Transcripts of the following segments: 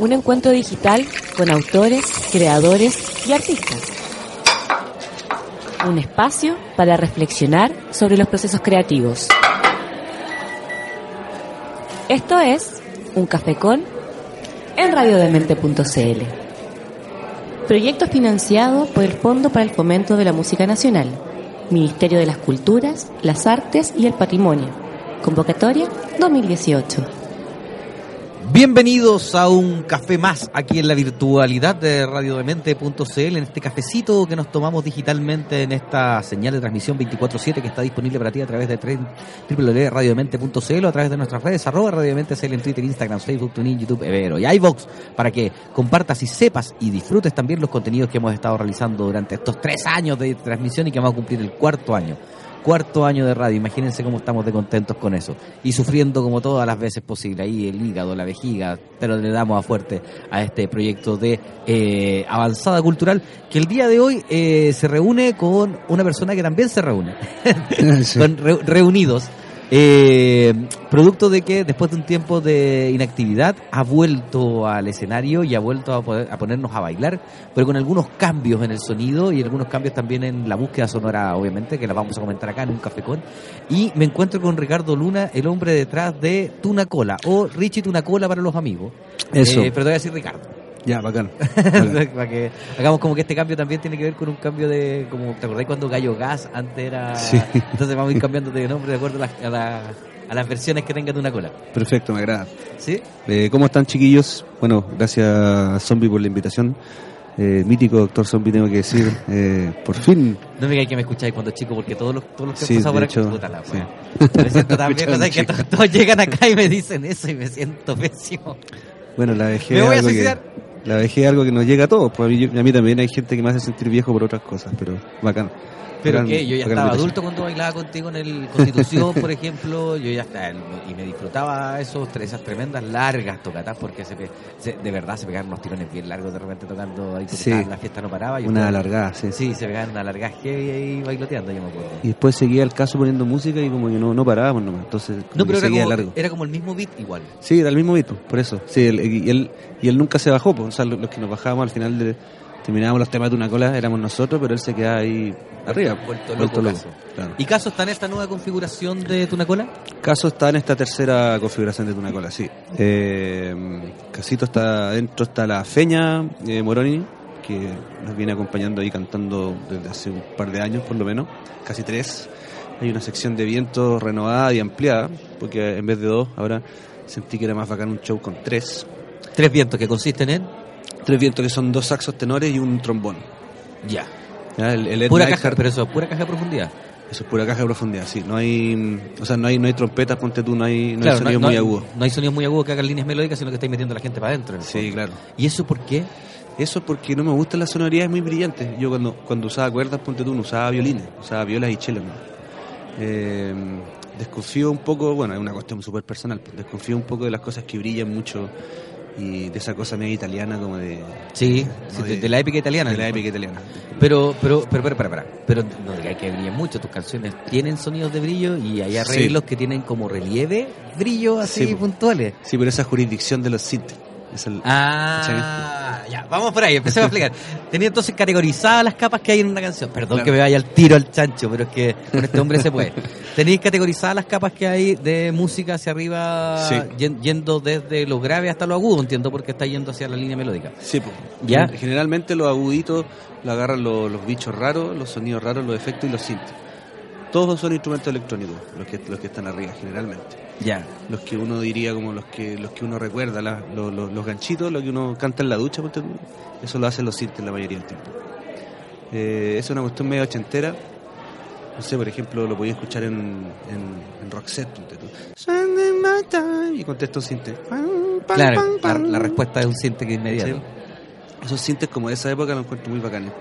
un encuentro digital con autores, creadores y artistas. Un espacio para reflexionar sobre los procesos creativos. Esto es Un Café con en radiodemente.cl. Proyecto financiado por el Fondo para el Fomento de la Música Nacional, Ministerio de las Culturas, las Artes y el Patrimonio. Convocatoria 2018. Bienvenidos a un café más aquí en la virtualidad de radiodemente.cl, en este cafecito que nos tomamos digitalmente en esta señal de transmisión 24-7 que está disponible para ti a través de www.radiodemente.cl o a través de nuestras redes, arroba radiodemente.cl en Twitter, Instagram, Facebook, TuneIn, YouTube, Evero. Y iVox, para que compartas y sepas y disfrutes también los contenidos que hemos estado realizando durante estos tres años de transmisión y que vamos a cumplir el cuarto año cuarto año de radio. Imagínense cómo estamos de contentos con eso. Y sufriendo como todas las veces posible. Ahí el hígado, la vejiga, pero le damos a fuerte a este proyecto de eh, avanzada cultural que el día de hoy eh, se reúne con una persona que también se reúne. con reunidos eh, producto de que después de un tiempo de inactividad ha vuelto al escenario y ha vuelto a, poder, a ponernos a bailar, pero con algunos cambios en el sonido y algunos cambios también en la búsqueda sonora, obviamente, que la vamos a comentar acá en un cafecón. Y me encuentro con Ricardo Luna, el hombre detrás de Tuna Cola, o Richie Tuna Cola para los amigos. Eso. Eh, pero te voy a decir Ricardo. Ya, bacán. Para que hagamos como que este cambio también tiene que ver con un cambio de, como, ¿te acordás cuando Gallo Gas antes era? Sí. Entonces vamos a ir cambiando de nombre de acuerdo a las, a, la, a las versiones que tengan de una cola. Perfecto, me agrada. ¿Sí? Eh, ¿Cómo están chiquillos? Bueno, gracias Zombie por la invitación. Eh, mítico doctor Zombie, tengo que decir, eh, por fin. No me digáis que me escucháis cuando chico, porque todos los, todos los que Sí, han pasado por aquí, puta la sí. Me siento sea, que todos, todos llegan acá y me dicen eso y me siento pésimo. Bueno, la vejez Me voy a que, suicidar. La vejez es algo que nos llega a todos. Pues a, mí, a mí también hay gente que me hace sentir viejo por otras cosas, pero bacán. Pero Bacán- que yo ya estaba adulto cuando bailaba contigo en el Constitución, por ejemplo, yo ya estaba y me disfrutaba esos esas tremendas largas tocatas porque se, de verdad se pegaban unos tirones bien largos de repente tocando ahí Sí. estaba- la fiesta no paraba Una ustedes- alargada, sí. Sí, se pegaban una larga heavy ahí bailoteando, yo me acuerdo. Y después seguía el caso poniendo música y como que no, no parábamos nomás. Entonces, No, pero era seguía como, largo. era como el mismo beat igual. Sí, era el mismo beat, por eso. Sí, él- y, él, y él nunca se bajó, pues, o sea, los que nos bajábamos al final de, terminábamos los temas de una cola éramos nosotros, pero él se quedaba ahí arriba. Vuelto loco, Caso. Claro. ¿Y Caso está en esta nueva configuración de Tunacola? Caso está en esta tercera configuración de Tunacola, sí. Eh, Casito está adentro, está la Feña eh, Moroni, que nos viene acompañando ahí cantando desde hace un par de años por lo menos, casi tres. Hay una sección de viento renovada y ampliada, porque en vez de dos, ahora sentí que era más bacán un show con tres. Tres vientos que consisten en... Tres vientos que son dos saxos tenores y un trombón. Ya. ¿ya? El, el Pura caja, pero eso, pura caja de profundidad. Eso es pura caja de profundidad, sí. No hay, mm, o sea, no hay, no hay trompetas, ponte tú, no hay, no Claro, hay sonidos no, muy no- agudos. No hay sonidos muy agudos que hagan líneas melódicas, sino que estáis metiendo a la gente para adentro. Sí, claro. ¿Y eso por qué? Eso porque no me gustan las sonoridades muy brillantes. Yo cuando, cuando usaba cuerdas, ponte tú, no usaba violines, usaba violas y chelos. Eh, desconfío un poco, bueno, es una cuestión súper personal, desconfío un poco de las cosas que brillan mucho y de esa cosa media italiana como de... Sí, de, de la épica italiana. De la épica italiana. Pero, pero, pero, pero, pero, pero, pero no digáis que brillen mucho. Tus canciones tienen sonidos de brillo y hay arreglos que tienen como relieve, brillo así Sí, puntuales. Sí, pero esa jurisdicción de los sintes. Es el- Ah, ya, vamos por ahí, empecemos a explicar. Tenía entonces categorizadas las capas que hay en una canción. Perdón Claro. que me vaya al tiro al chancho, pero es que con este hombre se puede. Tenéis categorizadas las capas que hay de música hacia arriba, Sí. yendo desde lo grave hasta lo agudo, entiendo, porque está yendo hacia la línea melódica. Sí, pues. ¿Ya? Generalmente los aguditos lo agarran los, los bichos raros, los sonidos raros, los efectos y los sintes. Todos son instrumentos electrónicos, los que, los que están arriba, generalmente. Ya. Los que uno diría como los que los que uno recuerda, la- los, los- los ganchitos, lo que uno canta en la ducha, eso lo hacen los sintes la mayoría del tiempo. Eh, es una cuestión medio ochentera. No sé, por ejemplo, lo podía escuchar en, en, en Roxette, Y contesta un sinte. Claro, la, respuesta es un siente que es inmediato. Sí. Esos sintes como de esa época los encuentro muy bacanes.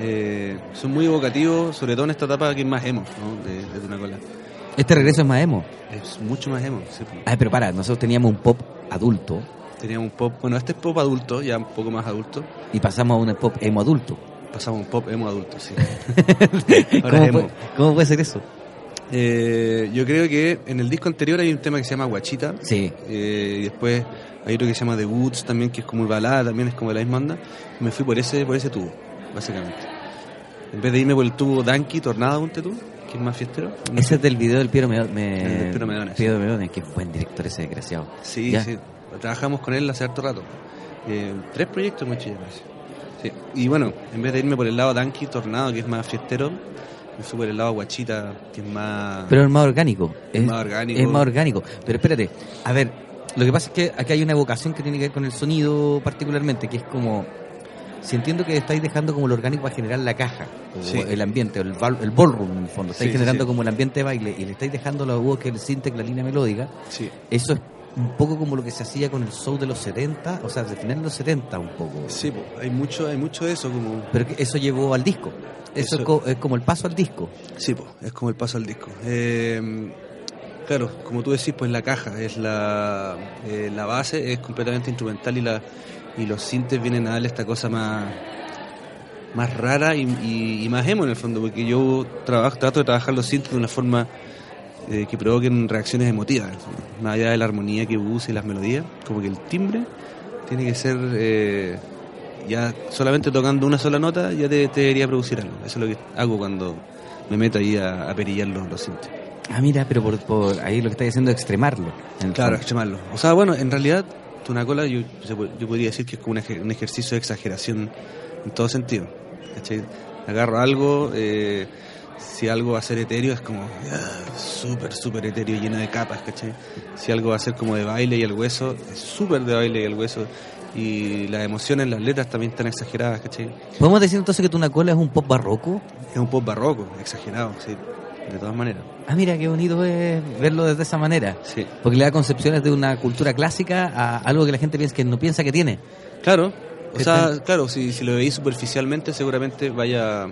Eh, son muy evocativos, sobre todo en esta etapa que es más emo, ¿no? De, de Tuna Cola. Este regreso es más emo. Es mucho más emo. sí. Ay, pero para, nosotros teníamos un pop adulto Teníamos un pop, bueno, este es pop adulto, ya un poco más adulto. y pasamos a un pop emo adulto. Pasamos a un pop emo adulto, sí. Ahora ¿Cómo emo. puede, ¿Cómo puede ser eso? Eh, yo creo que en el disco anterior hay un tema que se llama Guachita. Sí. eh, y después Hay otro que se llama The Woods también, que es como balada, también es como de la misma onda. Me fui por ese, por ese tubo, básicamente. En vez de irme por el tubo Danky, Tornado, ponte tú, que es más fiestero. Ese es del video del Piero, Me- El me... del Piero Medones. Piero Medones, que buen director ese desgraciado. Sí, Ya. sí. Trabajamos con él hace harto rato. Eh, tres proyectos muy parece. Sí. Y bueno, en vez de irme por el lado Danky, Tornado, que es más fiestero, me fui por el lado Guachita, que es más... Pero es más orgánico. Es más orgánico. Es más orgánico. Pero espérate, a ver, lo que pasa es que aquí hay una evocación que tiene que ver con el sonido particularmente, que es como... Si entiendo que estáis dejando como lo orgánico para generar la caja, o Sí. el ambiente, el, el ballroom en el fondo, estáis Sí, generando sí. como el ambiente de baile y le estáis dejando la voz que el sinte, la línea melódica, Sí. eso es un poco como lo que se hacía con el show de los 70, o sea, de final de los 70 un poco. Sí, hay mucho, hay mucho de eso como... Pero eso llevó al disco. Eso, Eso- Es, co- es como el paso al disco. Sí, po, es como el paso al disco. Eh, claro, como tú decís, pues la caja es la, eh, la base, es completamente instrumental y la y los sintes vienen a darle esta cosa más más rara y, y- y más emo en el fondo, porque yo trabajo, trato de trabajar los sintes de una forma eh, que provoquen reacciones emotivas, más allá de la armonía que use y las melodías, como que el timbre tiene que ser eh, ya solamente tocando una sola nota ya te, te debería producir algo. Eso es lo que hago cuando me meto ahí a, a perillar los, los sintes. Ah, mira, pero por, por ahí lo que está diciendo es extremarlo. Claro, fondo. extremarlo. O sea, bueno, en realidad, Tunacola yo, se po- yo podría decir que es como un, ejer- un ejercicio de exageración en todo sentido. ¿cachai? Agarro algo, eh, si algo va a ser etéreo, es como ah, súper, súper etéreo, lleno de capas, ¿cachai? Si algo va a ser como de baile y el hueso, es súper de baile y el hueso. Y las emociones, las letras también están exageradas, ¿cachai? ¿Podemos decir entonces que Tunacola es un pop barroco? Es un pop barroco, exagerado, sí, de todas maneras. Ah, mira, qué bonito es verlo desde esa manera. Sí. Porque le da concepciones de una cultura clásica a algo que la gente piensa que no piensa que tiene. Claro, o Que sea, claro, si, si lo veis superficialmente, seguramente vaya.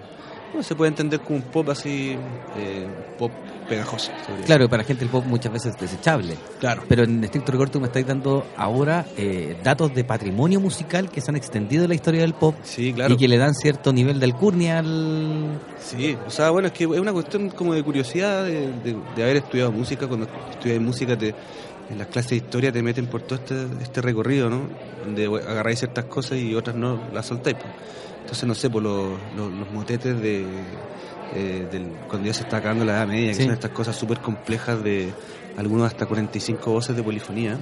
Bueno, se puede entender como un pop así, eh, pop pegajoso. Claro, para la gente el pop muchas veces es desechable. claro. Pero en estricto rigor tú me estás dando ahora eh, datos de patrimonio musical que se han extendido en la historia del pop Sí, claro. y que le dan cierto nivel de alcurnia al... Sí, o sea, bueno, es que es una cuestión como de curiosidad de, de- de haber estudiado música. Cuando estudias música, te, en las clases de historia te meten por todo este, este recorrido, ¿no? Donde agarráis ciertas cosas y otras no las soltáis. pues. Entonces, no sé, por los, los, los motetes de. eh, del, cuando ya se está acabando la Edad Media, que son estas cosas súper complejas de algunos hasta 45 voces de polifonía,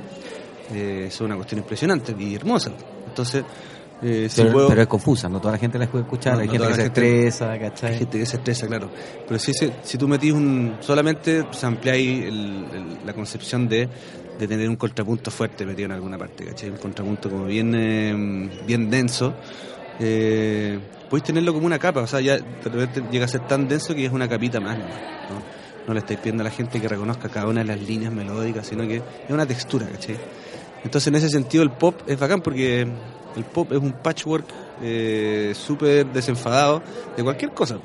eh, son una cuestión impresionante y hermosa. Entonces, eh, si pero, puedo- pero es confusa, no toda la gente la puede escuchar, No, hay no gente que se gente- estresa, ¿cachai? hay gente que se estresa, claro. Pero si, si, si tú metís un. solamente se ampliáis el- el- la concepción de, de tener un contrapunto fuerte metido en alguna parte, ¿cachai? Un contrapunto como bien, eh, bien denso. Eh, podéis tenerlo como una capa, o sea, ya llega a ser tan denso que es una capita más, ¿no? ¿no? Le estáis pidiendo a la gente que reconozca cada una de las líneas melódicas, sino que es una textura, ¿cachai? Entonces, en ese sentido, el pop es bacán porque el pop es un patchwork eh, súper desenfadado de cualquier cosa.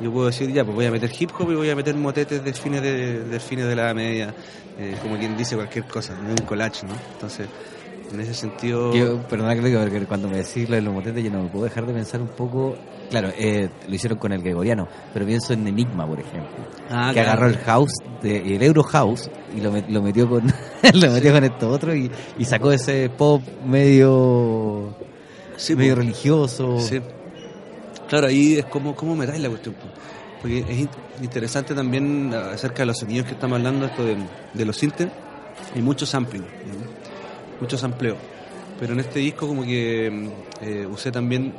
Yo puedo decir, ya, pues voy a meter hip hop y voy a meter motetes de fines de, fines de la media, eh, como quien dice cualquier cosa, un collage, ¿no? Entonces, en ese sentido... Yo, perdona que cuando me decís lo de los motetes, yo no me puedo dejar de pensar un poco. Claro, eh, lo hicieron con el gregoriano, pero pienso en Enigma, por ejemplo. Ah, que claro. agarró el house, de, el Euro House, y lo, met- lo metió con lo metió con esto otro y, y sacó ese pop medio Sí, medio pues. religioso. Sí. Claro, ahí es como, cómo me dais la cuestión. po. Porque es in- interesante también acerca de los sonidos que estamos hablando, esto de, de los sintes. Hay mucho sampling, ¿no? Mucho sampleo. Pero en este disco como que eh, usé también,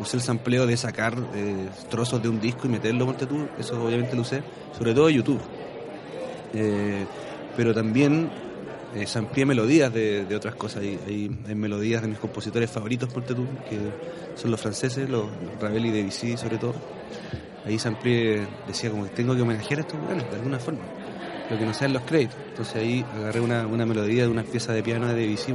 usé el sampleo de sacar eh, trozos de un disco y meterlo, ponte tú, eso obviamente lo usé, sobre todo YouTube. Eh, pero también eh, sampleé melodías de, otras cosas. Hay, hay, melodías de mis compositores favoritos, ponte tú, que son los franceses, los Ravel y Debussy sobre todo. Ahí sampleé, decía como que tengo que homenajear a estos lugares de alguna forma, lo que no sean los créditos. Entonces ahí agarré una, una melodía de una pieza de piano de Debussy,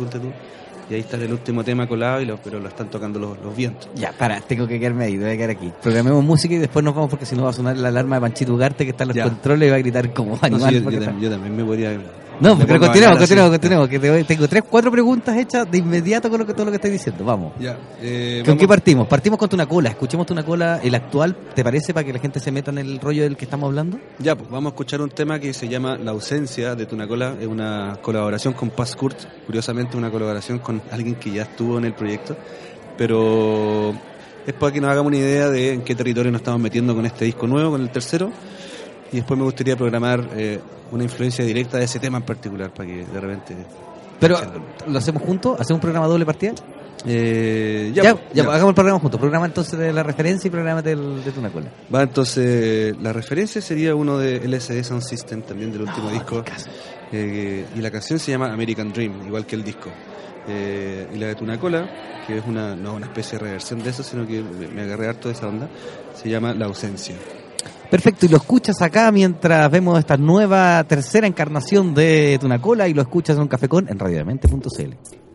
y ahí está el último tema colado, y lo, pero lo están tocando los, los vientos. Ya, para, tengo que quedarme ahí, voy a quedar aquí. Programemos música y después nos vamos porque si no va a sonar la alarma de Panchito Ugarte que está en los Ya. controles y va a gritar como No, sí, animal. yo, también, yo también me podría No, pero continuemos, continuemos, continuemos. Que te- tengo tres, cuatro preguntas hechas de inmediato con lo que, todo lo que estás diciendo. Vamos. Ya, eh, ¿Con vamos- qué partimos? Partimos con Tunacola. Escuchemos Tunacola, el actual, ¿te parece para que la gente se meta en el rollo del que estamos hablando? Ya, pues vamos a escuchar un tema que se llama La ausencia de Tunacola. Es una colaboración con Paz Kurt, curiosamente una colaboración con alguien que ya estuvo en el proyecto. Pero es para que nos hagamos una idea de en qué territorio nos estamos metiendo con este disco nuevo, con el tercero. Y después me gustaría programar eh, una influencia directa de ese tema en particular, para que de repente... Pero, ¿lo hacemos juntos? ¿Hacemos un programa doble partida? Eh, Ya, ya, ya, ya. hagamos el programa juntos. Programa entonces de la referencia y programa del, de Tunacola. Va, entonces, la referencia sería uno de LSD Sound System, también del Ah, último disco. Eh, y la canción se llama American Dream, igual que el disco. Eh, y la de Tunacola, que es una, no una especie de reversión de eso, sino que me, me agarré harto de esa onda, se llama La Ausencia. Perfecto, y lo escuchas acá mientras vemos esta nueva tercera encarnación de Tunacola y lo escuchas en un cafecón en radiodemente.cl.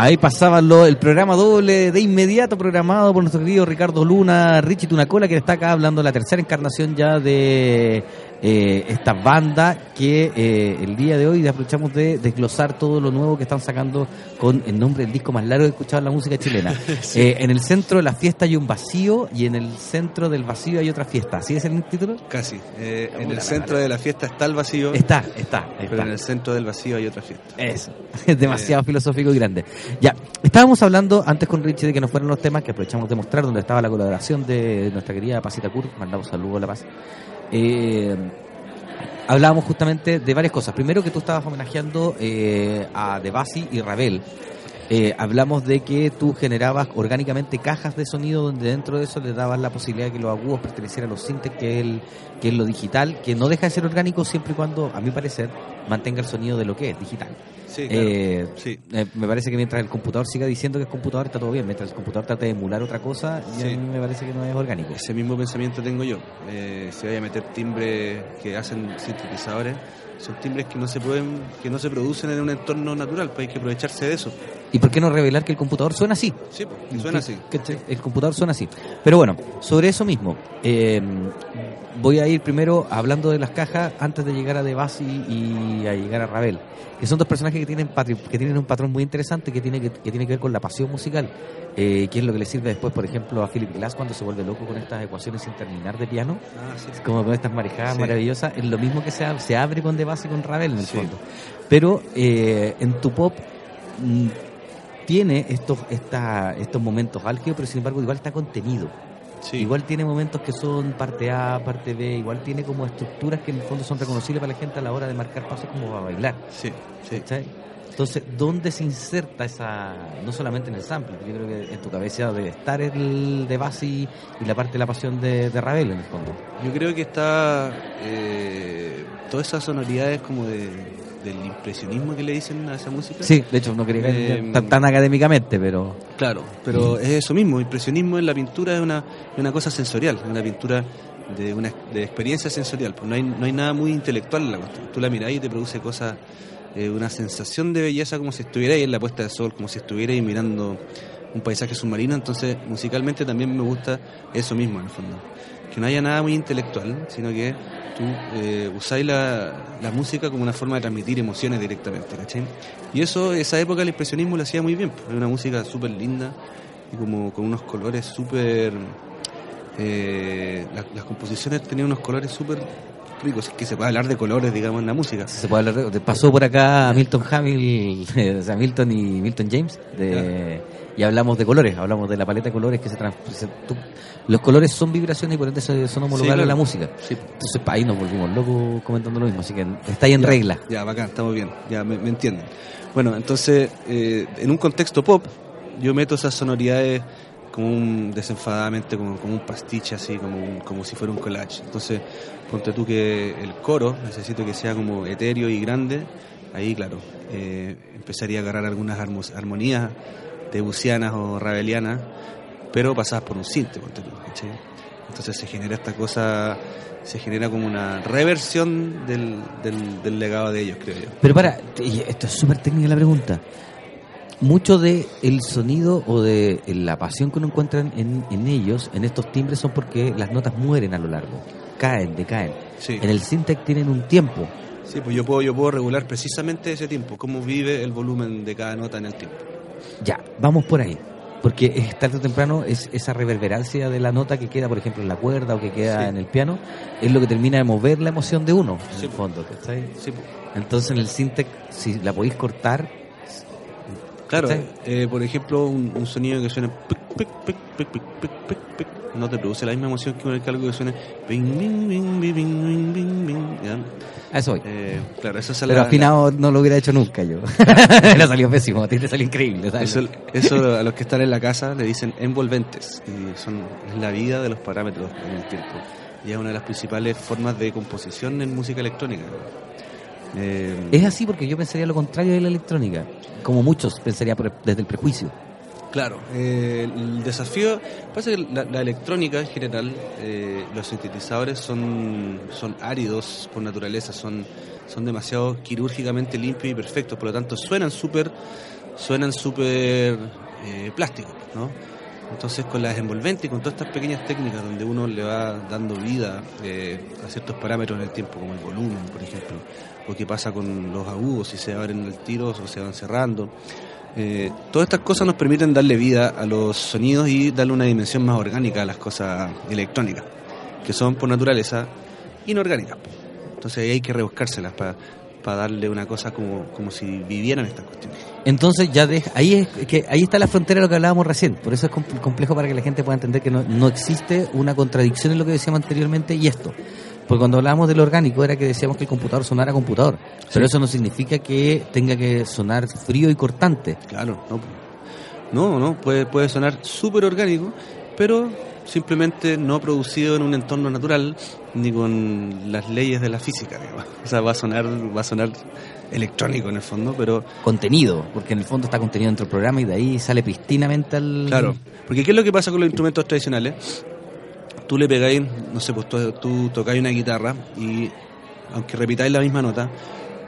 Ahí pasaba el programa doble de inmediato programado por nuestro querido Ricardo Luna, Richie Tunacola, que está acá hablando la tercera encarnación ya de eh, esta banda que eh, el día de hoy aprovechamos de desglosar todo lo nuevo que están sacando con el nombre del disco más largo que he escuchado en la música chilena. Eh, en el centro de la fiesta hay un vacío y en el centro del vacío hay otra fiesta. ¿Así es el título? Casi. Eh, en el centro de la fiesta está el vacío, Está, está, pero está. en el centro del vacío hay otra fiesta. Eso, es demasiado filosófico y grande. Ya, estábamos hablando antes con Richie de que nos fueran los temas que aprovechamos de mostrar, donde estaba la colaboración de nuestra querida Pasita Kur, mandamos saludos a La Paz. Eh, hablábamos justamente de varias cosas. Primero que tú estabas homenajeando eh, a De Basi y Ravel. eh, hablamos de que tú generabas orgánicamente cajas de sonido donde dentro de eso le dabas la posibilidad de que los agudos pertenecieran a los sintes, que que es lo digital, que no deja de ser orgánico siempre y cuando, a mi parecer, mantenga el sonido de lo que es digital. Sí, claro. Eh, Sí. eh, me parece que mientras el computador siga diciendo que es computador está todo bien, mientras el computador trate de emular otra cosa, Sí. a mí me parece que no es orgánico. Ese mismo pensamiento tengo yo. Eh, si vaya a meter timbres que hacen sintetizadores, son timbres que no se pueden, que no se producen en un entorno natural, pues hay que aprovecharse de eso. ¿Y por qué no revelar que el computador suena así? Sí, pues, que suena así. Que- el computador suena así. Pero bueno, sobre eso mismo, eh, voy a ir primero hablando de las cajas antes de llegar a Debasi y a llegar a Ravel, que son dos personajes que tienen que tienen un patrón muy interesante que tiene que, que tiene que ver con la pasión musical, eh, que es lo que le sirve después, por ejemplo, a Philip Glass cuando se vuelve loco con estas ecuaciones sin terminar de piano, Ah, sí. como con estas marejadas Sí. maravillosas, es lo mismo que se, se abre con Debasi y con Ravel en el fondo. Pero eh, en tu pop mm, tiene estos, esta, estos momentos álgidos, pero sin embargo igual está contenido. Sí. Igual tiene momentos que son parte A, parte B, igual tiene como estructuras que en el fondo son reconocibles para la gente a la hora de marcar pasos como va a bailar. Sí, sí. Entonces, ¿dónde se inserta esa, no solamente en el sample, yo creo que en tu cabeza debe estar el de Basi y la parte de la pasión de, de Ravel en el fondo? Yo creo que está eh, todas esas sonoridades como de, del impresionismo que le dicen a esa música. Sí, de hecho no quería Eh, tan, tan académicamente, pero Claro, pero es eso mismo, impresionismo en la pintura es una, una cosa sensorial, es una pintura de una de experiencia sensorial, pues no hay, no hay nada muy intelectual en la cuestión. Tú la mirás y te produce cosas, eh, una sensación de belleza como si estuvierais en la puesta de sol, como si estuvierais mirando un paisaje submarino, entonces musicalmente también me gusta eso mismo en el fondo. Que no haya nada muy intelectual, sino que tú eh, usáis la, la música como una forma de transmitir emociones directamente, ¿cachai? Y eso, esa época el impresionismo lo hacía muy bien, pues, era una música súper linda y como con unos colores súper... eh, las, las composiciones tenían unos colores súper ricos, que se puede hablar de colores, digamos, en la música. se puede hablar de- pasó por acá Milton Hamill, o sea, Milton y Milton James, de, y hablamos de colores, hablamos de la paleta de colores que se, trans- se- tú- los colores son vibraciones y por ende son homologables claro. a la música. Sí. Entonces ahí nos volvimos locos comentando lo mismo, así que está ahí en Ya, regla. Ya, bacán, estamos bien, ya me, me entienden. Bueno, entonces, eh, en un contexto pop, yo meto esas sonoridades como un, desenfadadamente, como, como un pastiche, así, como, un- como si fuera un collage. Entonces, ponte tú que el coro necesito que sea como etéreo y grande, ahí, claro, eh, empezaría a agarrar algunas armonías debusianas o ravelianas, pero pasadas por un tú, ¿cachai? Entonces se genera esta cosa, se genera como una reversión del, del, del legado de ellos, creo yo. Pero para, esto es súper técnica la pregunta. Mucho de el sonido o de la pasión que uno encuentra en, en ellos, en estos timbres, son porque las notas mueren a lo largo, caen, decaen. Sí, En el Syntec tienen un tiempo. sí pues yo puedo, yo puedo regular precisamente ese tiempo, cómo vive el volumen de cada nota en el tiempo. Ya, vamos por ahí. Porque es tarde o temprano es esa reverberancia de la nota que queda, por ejemplo, en la cuerda o que queda Sí. en el piano, es lo que termina de mover la emoción de uno, en Sí. el fondo. Entonces en el Syntec, si la podéis cortar, Claro, eh, por ejemplo, un, un sonido que suena pic, pic, pic, no te produce la misma emoción que un algo que suene bing, bing, bing, bing, bing, bing, bing, ¿ya? a eso voy. Eh, claro, eso es Pero la- afinado no lo hubiera hecho nunca yo. Le salió pésimo, a ti te salió increíble. ¿sabes? Eso, eso a los que están en la casa le dicen envolventes y son es la vida de los parámetros en el tiempo y es una de las principales formas de composición en música electrónica. Eh, Es así porque yo pensaría lo contrario de la electrónica, como muchos pensaría por- desde el prejuicio. Claro, eh, el desafío pasa que la, electrónica en general, eh, los sintetizadores son, son áridos por naturaleza, son, son demasiado quirúrgicamente limpios y perfectos, por lo tanto suenan súper suenan súper eh, plásticos, ¿no? Entonces con las envolventes y con todas estas pequeñas técnicas donde uno le va dando vida a ciertos parámetros en el tiempo, como el volumen, por ejemplo, o qué pasa con los agudos, si se abren el tiro o se van cerrando. Eh, todas estas cosas nos permiten darle vida a los sonidos y darle una dimensión más orgánica a las cosas electrónicas, que son por naturaleza inorgánicas. Entonces ahí hay que rebuscárselas para darle una cosa como, como si vivieran estas cuestiones. Entonces ya deja, ahí es que ahí está la frontera de lo que hablábamos recién. Por eso es com- complejo para que la gente pueda entender que no, no existe una contradicción en lo que decíamos anteriormente y esto. Porque cuando hablábamos del orgánico era que decíamos que el computador sonara computador. Pero eso no significa que tenga que sonar frío y cortante. Claro, no. No, no, puede, puede sonar súper orgánico, pero simplemente no producido en un entorno natural ni con las leyes de la física, digamos. O sea, va a sonar, va a sonar electrónico en el fondo, pero Contenido, porque en el fondo está contenido dentro del programa y de ahí sale pristinamente al... Claro, porque ¿qué es lo que pasa con los instrumentos tradicionales? Tú le pegáis, no sé, pues tú, tú tocáis una guitarra y aunque repitáis la misma nota,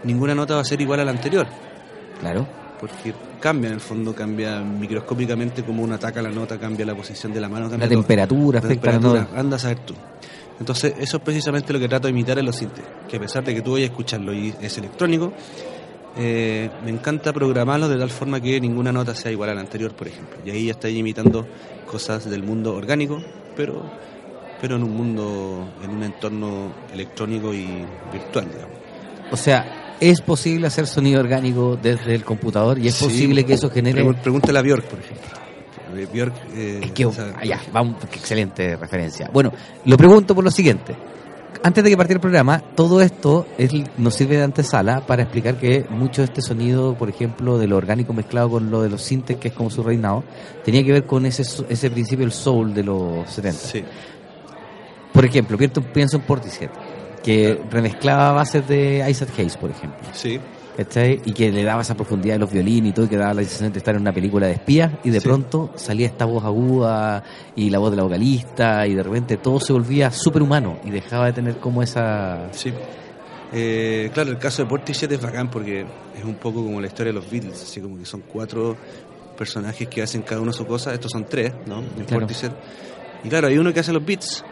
ninguna nota va a ser igual a la anterior, Claro. porque cambia en el fondo, cambia microscópicamente como uno ataca la nota, cambia la posición de la mano, cambia La todo. temperatura La afecta temperatura, anda a saber tú. Entonces, eso es precisamente lo que trato de imitar en los sintes, que a pesar de que tú vayas a escucharlo y es electrónico, eh, me encanta programarlo de tal forma que ninguna nota sea igual a la anterior, por ejemplo. Y ahí ya estoy imitando cosas del mundo orgánico, pero, pero en un mundo, en un entorno electrónico y virtual, digamos. O sea, es posible hacer sonido orgánico desde el computador y es Sí, posible que eso genere... Pregúntale a Björk, por ejemplo. Eh, Björk, eh, Es que, ah, ya, vamos, excelente referencia. Bueno, lo pregunto por lo siguiente. Antes de que partiera el programa, todo esto es- nos sirve de antesala para explicar que mucho de este sonido, por ejemplo, de lo orgánico mezclado con lo de los sintes, que es como su reinado, tenía que ver con ese, ese principio del soul de los 70. sí. Por ejemplo, pienso, en Portishead, que remezclaba bases de Isaac Hayes, por ejemplo. Sí, ¿cachai? Y que le daba esa profundidad de los violines y todo, y que daba la sensación de estar en una película de espías, y de Sí. pronto salía esta voz aguda y la voz de la vocalista, y de repente todo se volvía superhumano y dejaba de tener como esa. Sí. Eh, claro, el caso de Portishead es bacán porque es un poco como la historia de los Beatles, así como que son cuatro personajes que hacen cada uno su cosa, estos son tres, ¿no? En Claro. Portishead. Y claro, hay uno que hace los beats,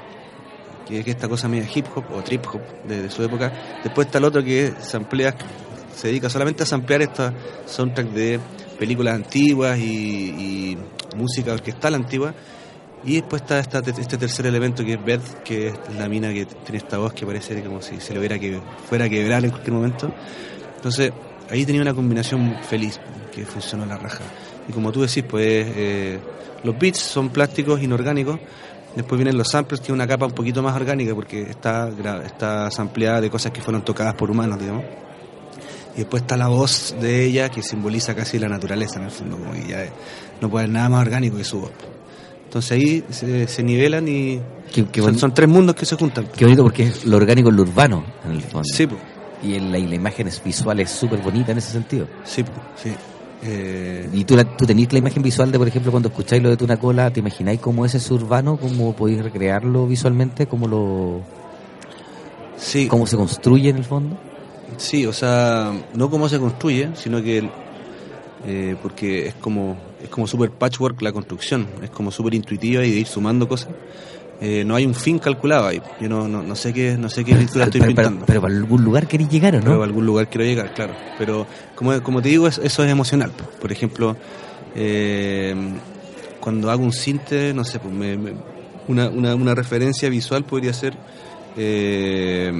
que es esta cosa media hip hop o trip hop de, su época. Después está el otro que samplea, se dedica solamente a samplear esta soundtrack de películas antiguas y, y música orquestal antigua. Y después está esta- este tercer elemento que es Beth, que es la mina que tiene esta voz que parece como si se le hubiera que fuera a quebrar en cualquier momento. Entonces, ahí tenía una combinación feliz que funcionó a la raja. Y como tú decís, pues eh, los beats son plásticos inorgánicos. Después vienen los samples, es una capa un poquito más orgánica porque está, está sampleada de cosas que fueron tocadas por humanos, digamos. Y después está la voz de ella que simboliza casi la naturaleza en el fondo, como que ya no puede haber nada más orgánico que su voz. Entonces ahí se, se nivelan y Qué, qué son, tres mundos que se juntan. qué bonito porque es lo orgánico es lo urbano, en el fondo. Sí, po, Y, la, y la imagen es visual es súper bonita en ese sentido. sí, po, sí. Eh, Y tú, la, tú tenías la imagen visual de, por ejemplo, cuando escucháis lo de Tuna Cola, ¿te imagináis cómo es ese urbano? ¿Cómo podéis recrearlo visualmente? ¿Cómo, lo, sí, cómo se construye en el fondo? sí, o sea, no cómo se construye, sino que eh, porque es como es como super patchwork la construcción, es como súper intuitiva y de ir sumando cosas. Eh, no hay un fin calculado ahí. Yo no, no, no sé qué no sé qué pintura estoy pero, pintando. pero para algún lugar queréis llegar, ¿o pero no? algún lugar quiero llegar, claro. Pero como, como te digo, es- eso es emocional. po. Por ejemplo, eh, cuando hago un cinte, no sé, pues me- me- una, una, una referencia visual podría ser eh,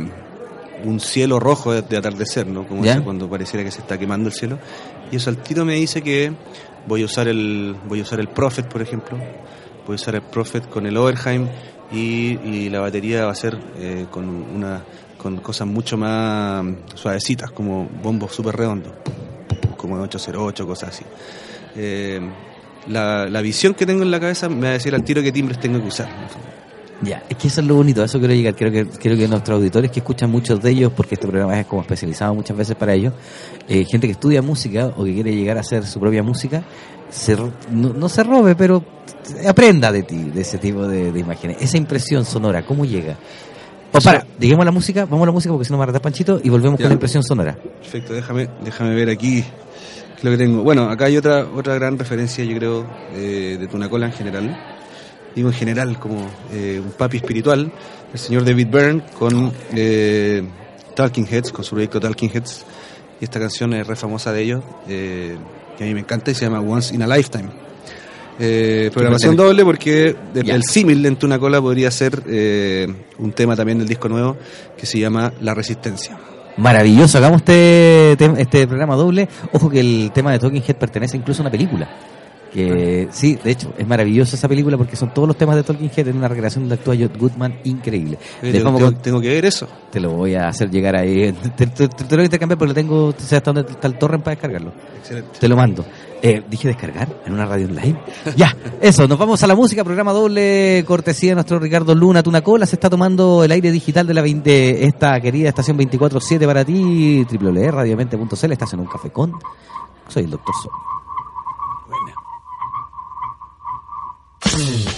un cielo rojo de, de atardecer, ¿no? Como cuando pareciera que se está quemando el cielo. Y eso al tiro me dice que voy a usar el voy a usar el Prophet, por ejemplo. Voy a usar el Prophet con el Overheim y, la batería va a ser eh, con una con cosas mucho más suavecitas, como bombos súper redondos, como 808, cosas así. Eh, la, la visión que tengo en la cabeza me va a decir al tiro qué timbres tengo que usar. Ya, es que eso es lo bonito, a eso quiero llegar. Creo que, creo que nuestros auditores que escuchan muchos de ellos, porque este programa es como especializado muchas veces para ellos, eh, gente que estudia música o que quiere llegar a hacer su propia música, se, no, no se robe, pero aprenda de ti, de ese tipo de, de imágenes. Esa impresión sonora, ¿cómo llega? O para, lleguemos a la música, vamos a la música porque si no me arrastra Panchito y volvemos Ya. con la impresión sonora. Perfecto, déjame, déjame ver aquí lo que tengo. Bueno, acá hay otra, otra gran referencia, yo creo, eh, de Tunacola en general. Digo en general, como eh, un papi espiritual, el señor David Byrne con eh, Talking Heads, con su proyecto Talking Heads. Y esta canción es re famosa de ellos, eh, que a mí me encanta y se llama Once in a Lifetime. Eh, programación doble porque de- Ya. el símil en Tunacola podría ser eh, un tema también del disco nuevo que se llama La Resistencia. Maravilloso, hagamos este, este programa doble. Ojo que el tema de Talking Head pertenece incluso a una película. Que sí, de hecho, es maravillosa esa película porque son todos los temas de Tolkien Head en una recreación donde actúa John Goodman increíble. Tengo, con- que ver eso. te lo voy a hacer llegar ahí. Te, te- te- te lo voy a intercambiar porque lo tengo, sé hasta dónde está el torrent para descargarlo. Excelente. Te lo mando. Eh, dije descargar en una radio online. ya, eso, nos vamos a la música, programa doble, cortesía de nuestro Ricardo Luna, Tuna Cola, se está tomando el aire digital de la 20 esta querida estación 24-7 para ti, www.radiomente.cl, estás en un café con, soy el doctor Sol. 嗯。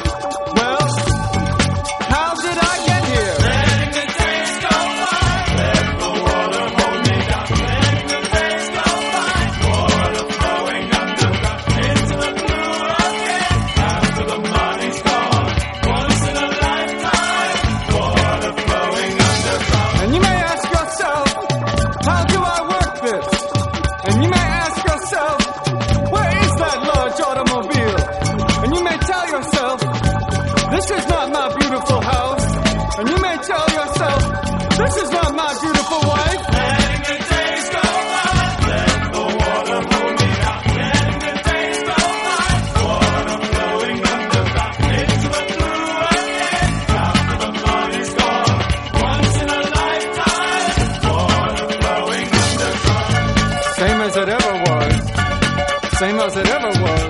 Same as it ever was.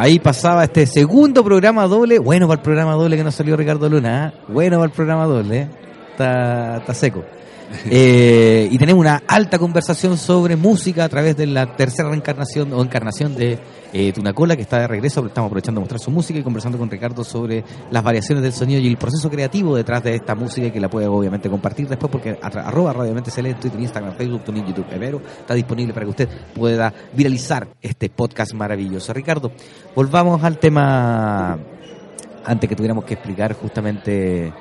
Ahí pasaba este segundo programa doble. Bueno para el programa doble que nos salió Ricardo Luna. ¿eh? Bueno para el programa doble. ¿eh? Está, está seco. Eh, y tenemos una alta conversación sobre música a través de la tercera reencarnación o encarnación de eh, Tunacola, que está de regreso. Estamos aprovechando de mostrar su música y conversando con Ricardo sobre las variaciones del sonido y el proceso creativo detrás de esta música que la puede obviamente compartir después porque arroba radiomente se lee Twitter, Instagram, Facebook, TuneIn, YouTube, Evero. Está disponible para que usted pueda viralizar este podcast maravilloso. Ricardo, volvamos al tema antes que tuviéramos que explicar justamente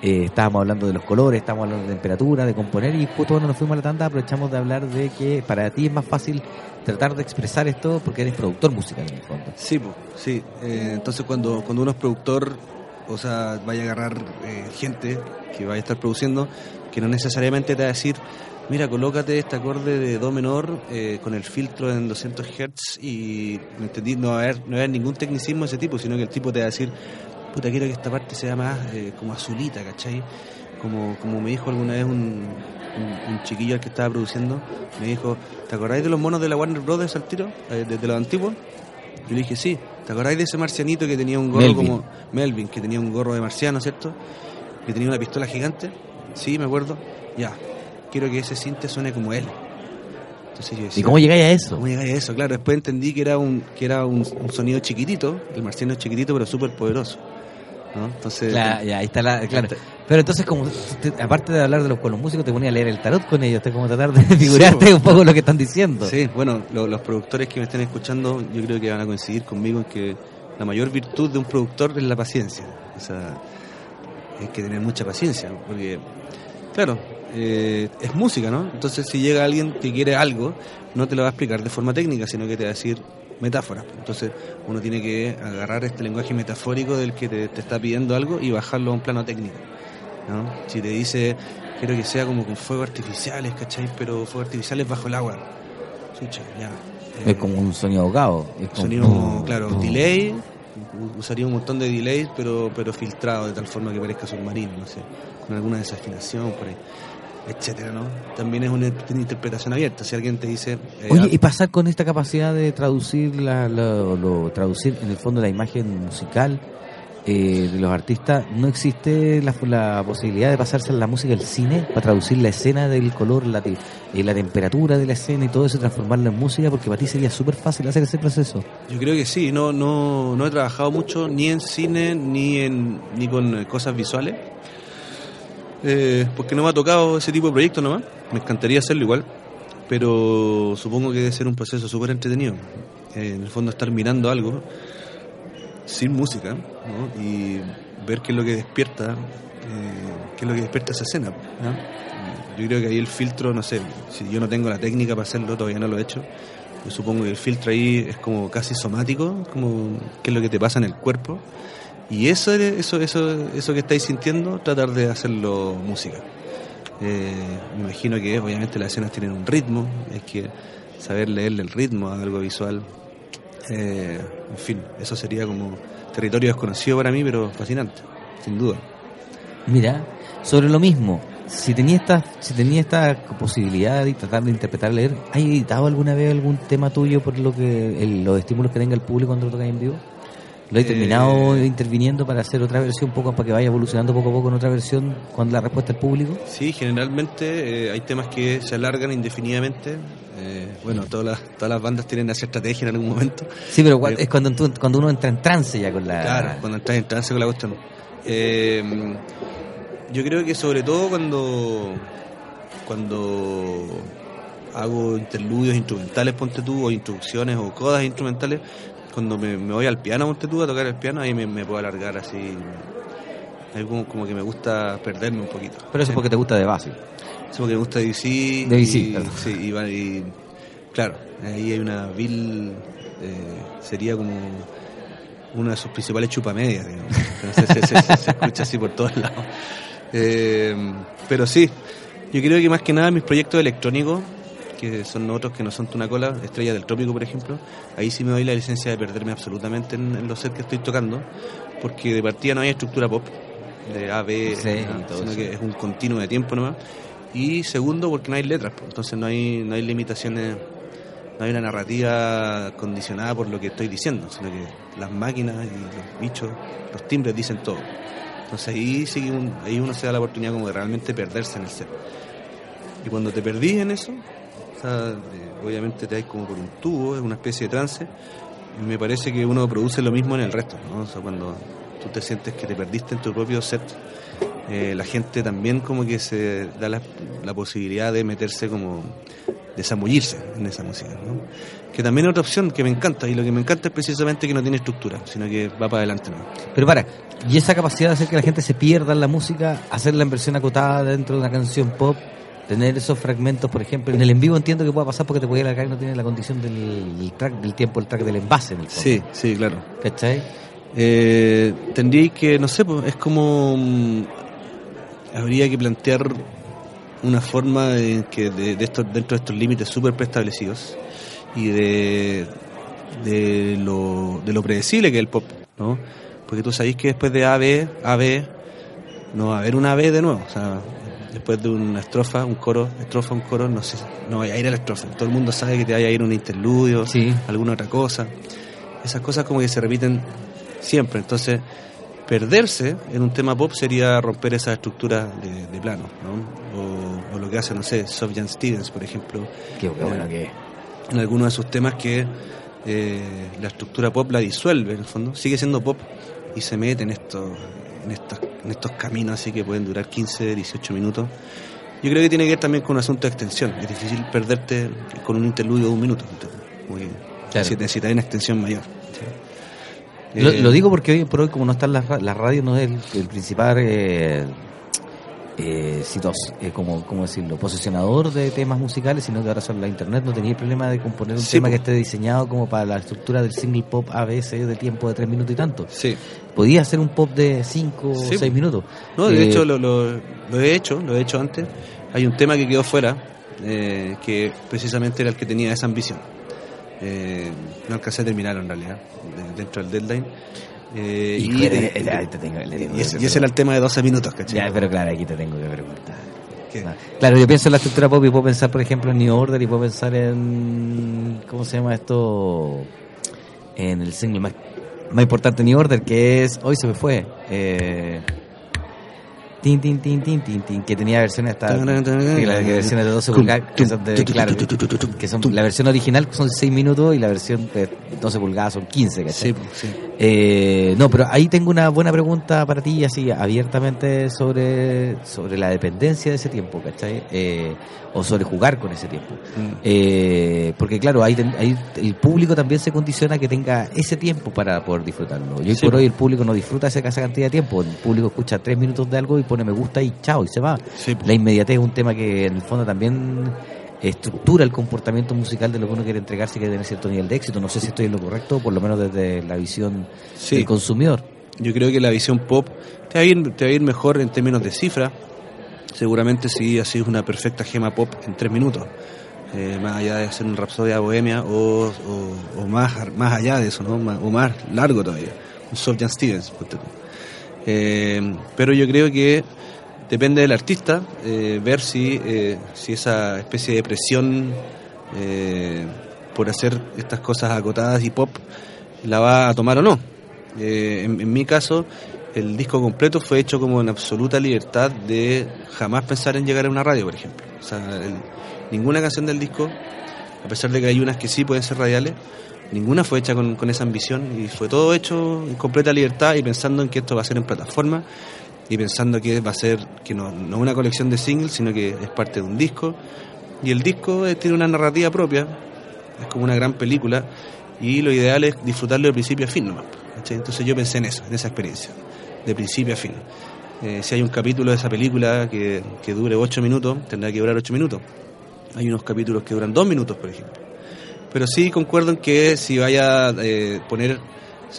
eh, estábamos hablando de los colores, estábamos hablando de temperatura, de componer y justo cuando nos fuimos a la tanda aprovechamos de hablar de que para ti es más fácil tratar de expresar esto porque eres productor musical en el fondo. Sí, sí. Eh, entonces cuando, cuando uno es productor, o sea, vaya a agarrar eh, gente que vaya a estar produciendo, que no necesariamente te va a decir, mira, colócate este acorde de do menor con el filtro en 200 Hz y. No, a haber, no va a haber ningún tecnicismo de ese tipo, sino que el tipo te va a decir, puta, quiero que esta parte sea más eh, como azulita, ¿cachai? Como, como me dijo alguna vez un, un, un chiquillo al que estaba produciendo, me dijo, ¿te acordáis de los monos de la Warner Brothers al tiro? Eh, desde los antiguos. Yo le dije, sí. ¿Te acordáis de ese marcianito que tenía un gorro Melvin. como Melvin, que tenía un gorro de marciano, ¿cierto? Que tenía una pistola gigante. Sí, me acuerdo. Ya. Quiero que ese cinte suene como él. Entonces yo ¿Y decía, cómo llegáis a eso? ¿Cómo llegáis a eso? Claro, después entendí que era un, que era un, un sonido chiquitito, el marciano es chiquitito pero súper poderoso. ¿No? Entonces, Claro, ya, ahí está la. Claro. Pero entonces, como te- aparte de hablar de los, con los músicos, te ponía a leer el tarot con ellos, te como tratar de figurarte un poco lo que están diciendo. Sí, bueno, lo- los productores que me estén escuchando, yo creo que van a coincidir conmigo en que la mayor virtud de un productor es la paciencia. O sea, hay que tener mucha paciencia, porque, claro, eh, es música, ¿no? Entonces, si llega alguien que quiere algo, no te lo va a explicar de forma técnica, sino que te va a decir metáforas. Entonces, uno tiene que agarrar este lenguaje metafórico del que te, te está pidiendo algo y bajarlo a un plano técnico. ¿no? Si te dice, quiero que sea como con fuegos artificiales, ¿cachai? Pero fuegos artificiales bajo el agua. Chucha, ya. Es como un sonido ahogado. Es como- sonido, claro, delay, usaría un montón de delays, pero, pero filtrado de tal forma que parezca submarino, no sé, con alguna desafinación por ahí, etcétera, ¿no? También es una, interpretación abierta. Si alguien te dice, eh, Oye, y pasar con esta capacidad de traducir la, lo, lo- traducir en el fondo la imagen musical eh, de los artistas, ¿no existe la, la posibilidad de pasarse a la música del cine para traducir la escena del color, la, eh, la temperatura de la escena y todo eso, transformarlo en música? Porque para ti sería súper fácil hacer ese proceso. Yo creo que sí, no, no, no he trabajado mucho ni en cine ni en ni con eh, cosas visuales. Eh, porque no me ha tocado ese tipo de proyectos nomás. Me encantaría hacerlo igual. Pero supongo que debe ser un proceso súper entretenido. Eh, en el fondo estar mirando algo sin música ¿no? y ver qué es lo que despierta, eh, qué es lo que despierta esa escena. ¿no? Yo creo que ahí el filtro, no sé, si yo no tengo la técnica para hacerlo, todavía no lo he hecho. Yo supongo que el filtro ahí es como casi somático, como qué es lo que te pasa en el cuerpo. Y eso, eso, eso, eso que estáis sintiendo, tratar de hacerlo música. Eh, me imagino que obviamente las escenas tienen un ritmo, hay que saber leerle el ritmo a algo visual. Eh, en fin, eso sería como territorio desconocido para mí, pero fascinante, sin duda. Mira, sobre lo mismo, si tenía esta, si tenía esta posibilidad de tratar de interpretar, leer, ¿has editado alguna vez algún tema tuyo por lo que el- los estímulos que tenga el público cuando lo tocas en vivo? ¿Lo he Eh, terminado interviniendo para hacer otra versión, poco para que vaya evolucionando poco a poco en otra versión con la respuesta del público? Sí, generalmente eh, hay temas que se alargan indefinidamente. Eh, bueno, todas las, todas las bandas tienen esa estrategia en algún momento. Sí, pero Eh, es cuando, tú- cuando uno entra en trance ya con la... Claro, cuando entras en trance con la cuestión. Eh, yo creo que sobre todo cuando cuando hago interludios instrumentales, ponte tú, o introducciones o codas instrumentales, cuando me, me voy al piano, ponte tú, a tocar el piano, ahí me, me puedo alargar así. Ahí como, como que me gusta perderme un poquito. Pero eso es porque te gusta de base. Sí, porque me gusta DC. DC, y, perdón. sí, y, va- y, claro, ahí hay una vil. eh, sería como una de sus principales chupamedias, digamos. Entonces se, se- se- se escucha así por todos lados. Eh, pero sí, yo creo que más que nada mis proyectos electrónicos, que son otros que no son Tunacola, Estrella del Trópico, por ejemplo, ahí sí me doy la licencia de perderme absolutamente en, en los sets que estoy tocando, porque de partida no hay estructura pop de A, B, Sí, todo sino que es un continuo de tiempo nomás. Y segundo, porque no hay letras, pues, entonces no hay, no hay limitaciones, no hay una narrativa condicionada por lo que estoy diciendo, sino que las máquinas y los bichos, los timbres dicen todo. Entonces ahí sí ahí uno se da la oportunidad como de realmente perderse en el set. Y cuando te perdís en eso, eh, obviamente te das como por un tubo, es una especie de trance, y me parece que uno produce lo mismo en el resto, ¿no? O sea, cuando tú te sientes que te perdiste en tu propio set, eh, la gente también como que se da la, posibilidad de meterse como de zambullirse en esa música. Que también es otra opción que me encanta, y lo que me encanta es precisamente que no tiene estructura, sino que va para adelante, ¿no? Pero para, y esa capacidad de hacer que la gente se pierda en la música, hacerla en versión acotada dentro de una canción pop, tener esos fragmentos, por ejemplo, en el en vivo entiendo que pueda pasar porque te puede alargar y no tiene la condición del, track, del tiempo, el track del envase en el fondo. Sí, sí, claro. ¿Cachai? Eh, tendría que, no sé, pues, es como. mm, habría que plantear una forma de, que de, de estos, dentro de estos límites súper preestablecidos y de, de, lo, de lo predecible que es el pop, ¿no? Porque tú sabés que después de A, B, A, B, no va a haber una B de nuevo, o sea, después de una estrofa, un coro, estrofa, un coro, no sé, no vaya a ir a la estrofa, todo el mundo sabe que te vaya a ir un interludio, Sí. alguna otra cosa, esas cosas como que se repiten siempre, entonces perderse en un tema pop sería romper esa estructura de, de plano, ¿no? O, o lo que hace, no sé, Sofjan Stevens, por ejemplo, Qué bueno que en algunos de sus temas que eh, la estructura pop la disuelve, en el fondo, sigue siendo pop y se mete en estos, en estos, en estos caminos así que pueden durar 15, 18 minutos. Yo creo que tiene que ver también con un asunto de extensión. Es difícil perderte con un interludio de un minuto. Como que Claro. necesitas una extensión mayor. ¿sí? Lo, Eh, lo digo porque hoy por hoy, como no están las las radios, no es el, el principal, eh, eh, sitos- eh, como, ¿cómo decirlo?, posicionador de temas musicales, sino que ahora son la internet. No tenía el problema de componer un Sí, tema que esté diseñado como para la estructura del single pop ABC de tiempo de tres minutos y tanto. Sí. Podía hacer un pop de cinco o Sí, seis minutos. No, de Eh, hecho lo, lo, lo he hecho, lo he hecho antes. Hay un tema que quedó fuera, eh, que precisamente era el que tenía esa ambición. Eh, no alcancé a terminarlo en realidad, de- dentro del deadline. Eh, y, y, eh, eh, ahí te tengo- le tengo y que ese, ese era el tema de 12 minutos, ¿cachai? Ya, pero claro, aquí te tengo que preguntar. ¿Qué? Ah, Claro, yo pienso en la estructura pop y puedo pensar, por ejemplo, en New Order y puedo pensar en. ¿Cómo se llama esto? En el single más, más importante de New Order, que es. Hoy se me fue. Eh, tin, tin, tin, tin, tin, tin, que tenía versiones hasta. sí, las versiones de 12 pulgadas. Que son de, claro, que son, la versión original son 6 minutos y la versión de 12 pulgadas son 15, ¿cachai? Sí, pues, sí. Eh, no, pero ahí tengo una buena pregunta para ti, así abiertamente sobre, sobre la dependencia de ese tiempo, ¿cachai? Eh, o sobre jugar con ese tiempo. Mm. Eh, porque claro, ahí, el público también se condiciona que tenga ese tiempo para poder disfrutarlo. Y hoy Sí, por po. hoy el público no disfruta esa, esa cantidad de tiempo. El público escucha tres minutos de algo y pone me gusta y chao, y se va. Sí. La inmediatez es un tema que en el fondo también estructura el comportamiento musical de lo que uno quiere entregarse y que tener cierto nivel de éxito. No sé si estoy en lo correcto, por lo menos desde la visión Sí. del consumidor. Yo creo que la visión pop te va, a ir, te va a ir mejor en términos de cifra. Seguramente si así es una perfecta gema pop en tres minutos. Eh, más allá de ser un Rapsodia Bohemia o, o, o más, más allá de eso, ¿no? O más largo todavía. Un Sofjan Stevens. Eh, pero yo creo que depende del artista eh, ver si, eh, si esa especie de presión por hacer estas cosas acotadas y pop la va a tomar o no. En, mi caso, el disco completo fue hecho como en absoluta libertad de jamás pensar en llegar a una radio, por ejemplo. O sea, ninguna canción del disco, a pesar de que hay unas que sí pueden ser radiales, ninguna fue hecha con, esa ambición y fue todo hecho en completa libertad y pensando en que esto va a ser en plataforma y pensando que va a ser que no, una colección de singles, sino que es parte de un disco. Y el disco eh, tiene una narrativa propia, es como una gran película y lo ideal es disfrutarlo de principio a fin nomás. Entonces yo pensé en eso, en esa experiencia, de principio a fin. Eh, si hay un capítulo de esa película que, que dure ocho minutos, tendrá que durar ocho minutos. Hay unos capítulos que duran dos minutos, por ejemplo. Pero sí concuerdo en que si vaya a eh, poner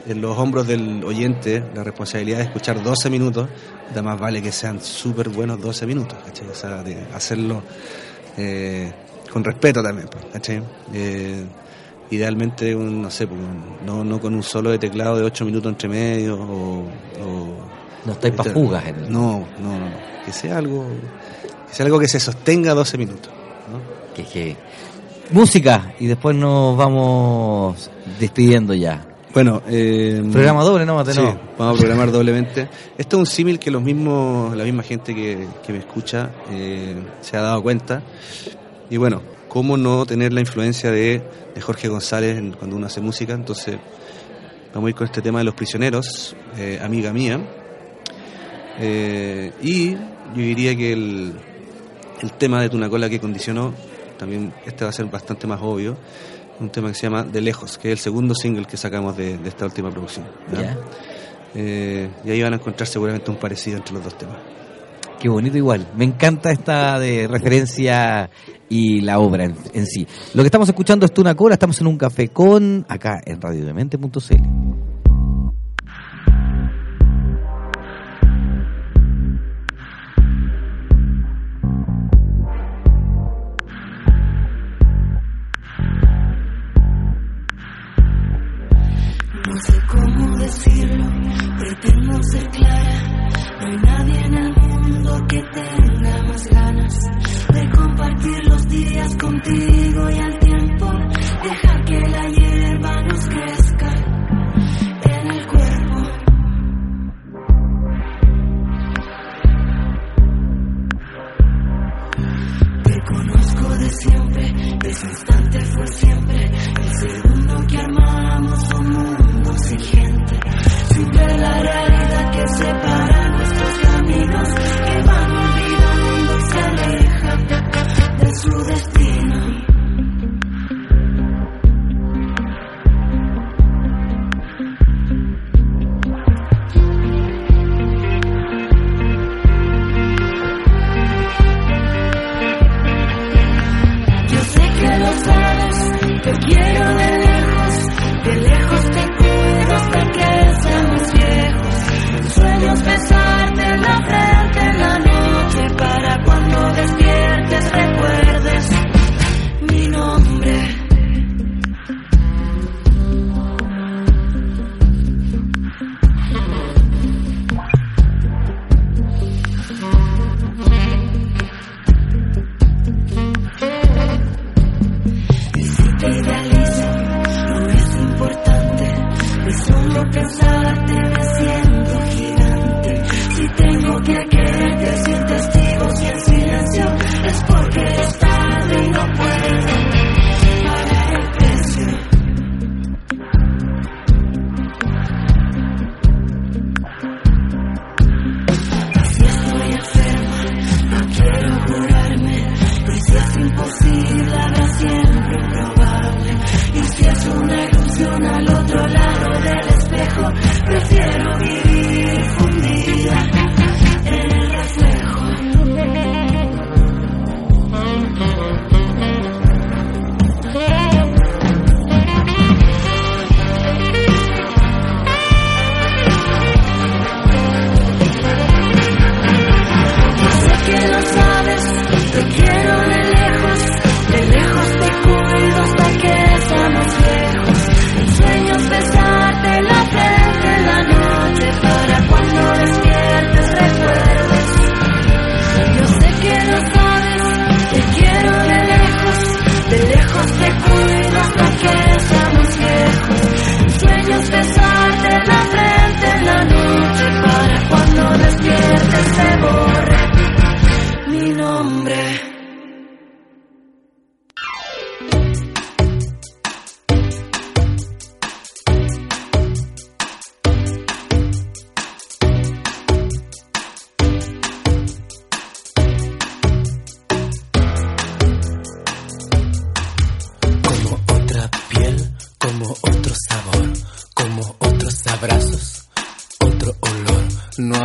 en los hombros del oyente la responsabilidad de escuchar 12 minutos, da más vale que sean súper buenos 12 minutos, ¿cachai? O sea, de hacerlo eh, con respeto también, pues, ¿cachai? Eh, idealmente, un, no sé, pues, no, no con un solo de teclado de 8 minutos entre medio o... o- No estáis para fugas el No, no, no, no. Que sea algo que sea algo que se sostenga 12 minutos, ¿no? que, que- música y después nos vamos despidiendo ya. Bueno, eh, Programa doble, no, Mate, Sí, no. vamos a programar doblemente. Esto es un símil que los mismos, la misma gente que, que me escucha eh, se ha dado cuenta. Y bueno, ¿cómo no tener la influencia de, de Jorge González cuando uno hace música? Entonces, vamos a ir con este tema de los prisioneros, eh, amiga mía. Eh, y yo diría que el, el tema de Tunacola que condicionó, también este va a ser bastante más obvio, un tema que se llama De Lejos, que es el segundo single que sacamos de, de esta última producción. Ya. Eh, y ahí van a encontrar seguramente un parecido entre los dos temas. Qué bonito igual. Me encanta esta de referencia y la obra en, en sí. Lo que estamos escuchando es Tuna Cola, estamos en un café con acá en radiodemente.cl. pretendo ser clara. No hay nadie en el mundo que tenga más ganas de compartir los días contigo y al tiempo dejar que la hierba nos crezca en el cuerpo. Te conozco de siempre, ese instante fue siempre el segundo que armamos un mundo sin gente la realidad que separa nuestros caminos, que van olvidando y se alejan del sur.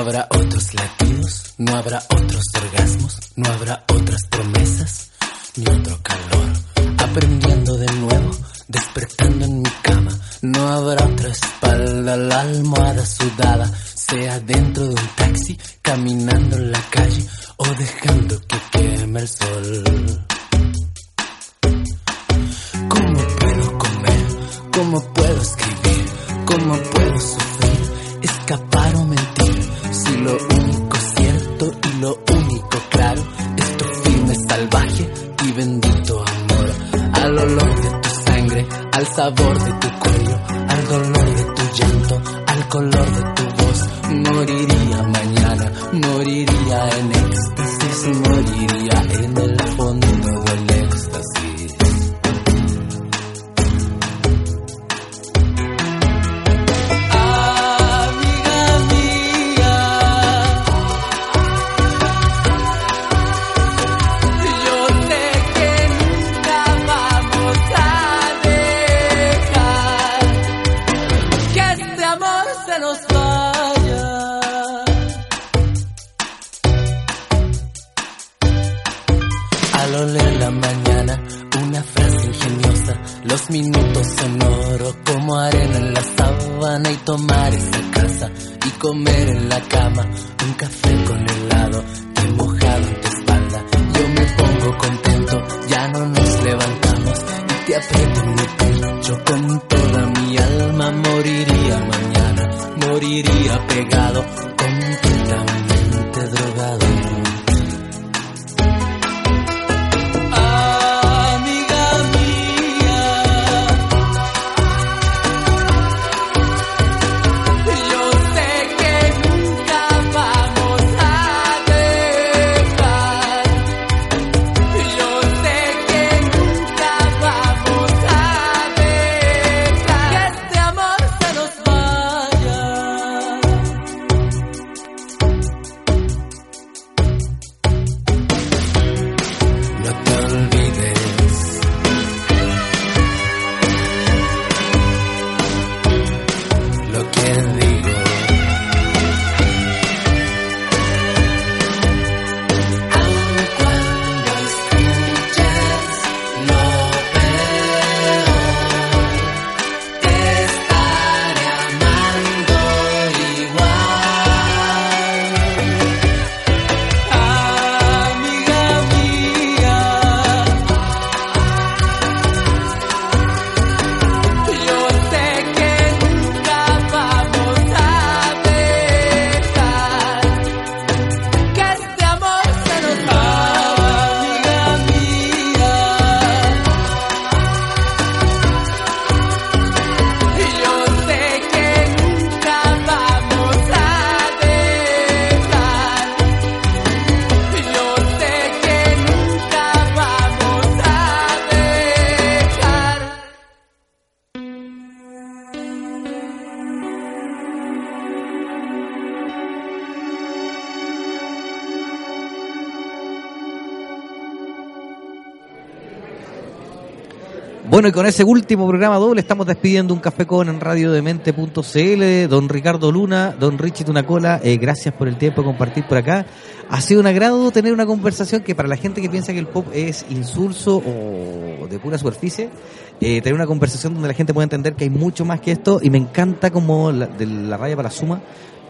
Habrá otros latidos, no habrá otros orgasmos, no habrá otras promesas, ni otro calor. Aprendiendo de nuevo, despertando en mi cama, no habrá otra espalda, la almohada sudada, sea dentro de un taxi, caminando en la calle o dejando que queme el sol. ¿Cómo puedo comer? ¿Cómo puedo escribir? ¿Cómo puedo sufrir? Escapar o mentir. Si lo único cierto y lo único claro es tu firme salvaje y bendito amor. Al olor de tu sangre, al sabor de tu cuello, al dolor de tu llanto, al color de tu voz. Moriría mañana, moriría en éxtasis, moriría en el fondo los minutos son oro como arena en la sábana y tomar esa casa y comer en la cama un café con helado que mojado en tu espalda. Yo me pongo contento, ya no nos levantamos y te aprieto en mi pecho con toda mi alma. Moriría mañana, moriría pegado, completamente drogado. Bueno, y con ese último programa doble estamos despidiendo un café con en radiodemente.cl. Don Ricardo Luna, don Richie Tunacola, eh, gracias por el tiempo de compartir por acá. Ha sido un agrado tener una conversación que para la gente que piensa que el pop es insulso o de pura superficie, eh, tener una conversación donde la gente pueda entender que hay mucho más que esto y me encanta como la, de la raya para la suma,